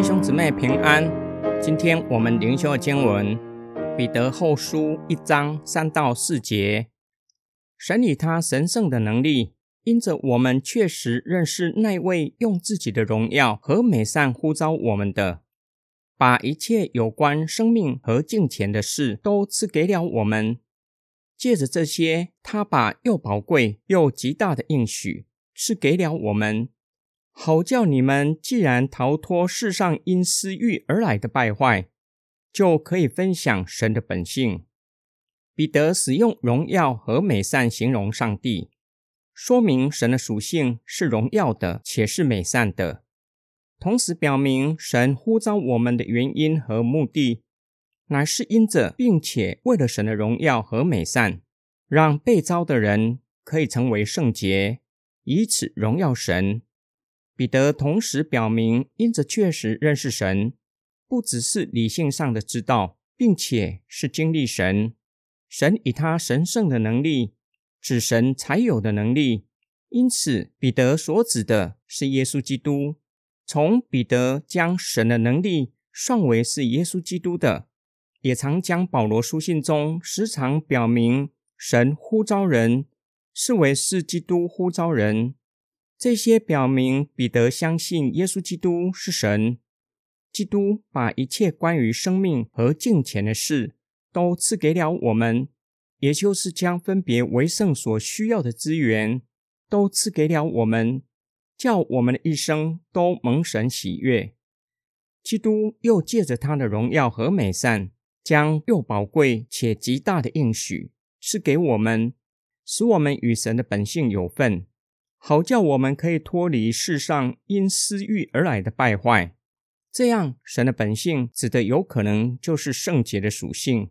弟兄姊妹平安。今天我们灵修的经文《彼得后书》一章三到四节。神以他神圣的能力，因着我们确实认识那位用自己的荣耀和美善呼召我们的，把一切有关生命和金钱的事都赐给了我们。借着这些，他把又宝贵又极大的应许赐给了我们。好叫你们既然逃脱世上因私欲而来的败坏，就可以分享神的本性。彼得使用荣耀和美善形容上帝，说明神的属性是荣耀的，且是美善的。同时表明神呼召我们的原因和目的，乃是因着并且为了神的荣耀和美善，让被招的人可以成为圣洁，以此荣耀神。彼得同时表明，因着确实认识神，不只是理性上的知道，并且是经历神。神以他神圣的能力，指神才有的能力。因此，彼得所指的是耶稣基督。从彼得将神的能力算为是耶稣基督的，也常将保罗书信中时常表明神呼召人视为是基督呼召人。这些表明彼得相信耶稣基督是神，基督把一切关于生命和金钱的事都赐给了我们，也就是将分别为圣所需要的资源都赐给了我们，叫我们的一生都蒙神喜悦。基督又借着他的荣耀和美善，将又宝贵且极大的应许赐给我们，使我们与神的本性有份。好叫我们可以脱离世上因私欲而来的败坏，这样神的本性指的有可能就是圣洁的属性，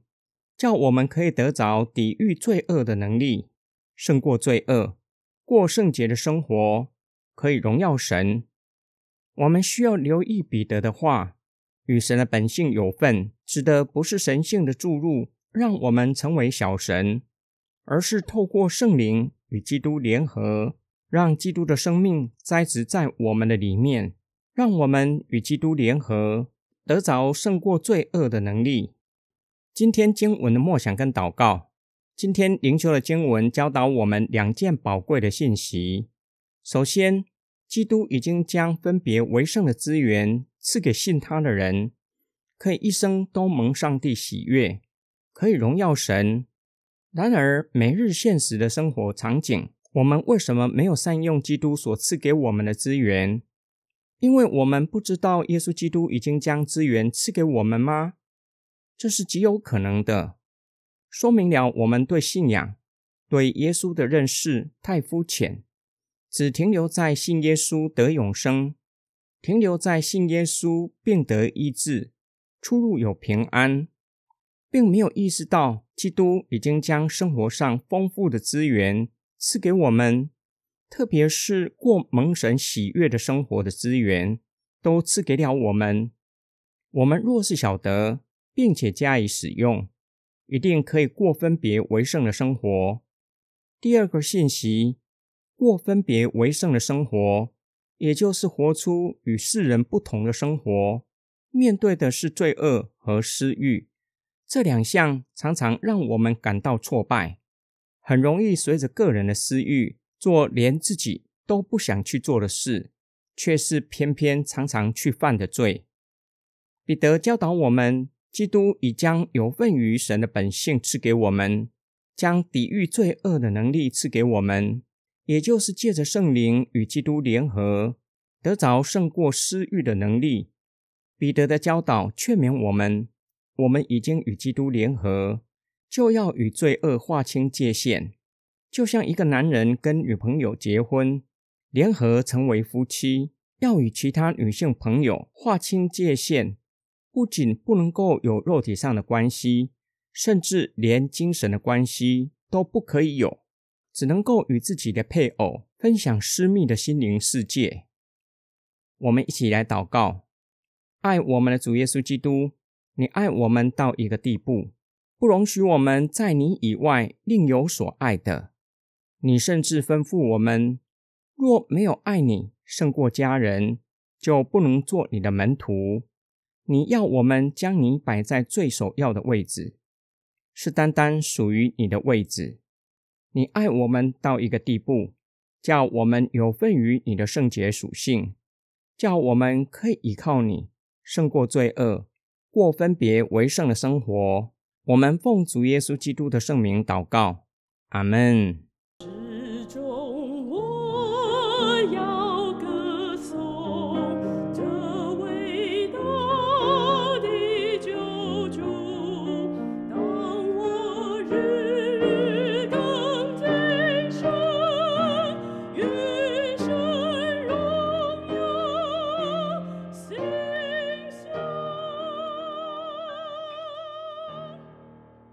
叫我们可以得着抵御罪恶的能力，胜过罪恶，过圣洁的生活，可以荣耀神。我们需要留意彼得的话，与神的本性有份，指的不是神性的注入让我们成为小神，而是透过圣灵与基督联合。让基督的生命栽植在我们的里面，让我们与基督联合，得着胜过罪恶的能力。今天经文的默想跟祷告，今天灵修的经文教导我们两件宝贵的信息。首先，基督已经将分别为圣的资源赐给信他的人，可以一生都蒙上帝喜悦，可以荣耀神。然而，每日现实的生活场景。我们为什么没有善用基督所赐给我们的资源？因为我们不知道耶稣基督已经将资源赐给我们吗？这是极有可能的，说明了我们对信仰、对耶稣的认识太肤浅，只停留在信耶稣得永生，停留在信耶稣并得医治、出入有平安，并没有意识到基督已经将生活上丰富的资源。赐给我们，特别是过蒙神喜悦的生活的资源，都赐给了我们。我们若是晓得，并且加以使用，一定可以过分别为圣的生活。第二个信息，过分别为圣的生活，也就是活出与世人不同的生活。面对的是罪恶和私欲，这两项常常让我们感到挫败。很容易随着个人的私欲做连自己都不想去做的事，却是偏偏常常去犯的罪。彼得教导我们，基督已将有份于神的本性赐给我们，将抵御罪恶的能力赐给我们，也就是借着圣灵与基督联合，得着胜过私欲的能力。彼得的教导劝勉我们，我们已经与基督联合。就要与罪恶划清界限，就像一个男人跟女朋友结婚，联合成为夫妻，要与其他女性朋友划清界限，不仅不能够有肉体上的关系，甚至连精神的关系都不可以有，只能够与自己的配偶分享私密的心灵世界。我们一起来祷告：爱我们的主耶稣基督，你爱我们到一个地步。不容许我们在你以外另有所爱的。你甚至吩咐我们：若没有爱你胜过家人，就不能做你的门徒。你要我们将你摆在最首要的位置，是单单属于你的位置。你爱我们到一个地步，叫我们有份于你的圣洁属性，叫我们可以依靠你，胜过罪恶，过分别为圣的生活。我们奉祖耶稣基督的圣名祷告阿门。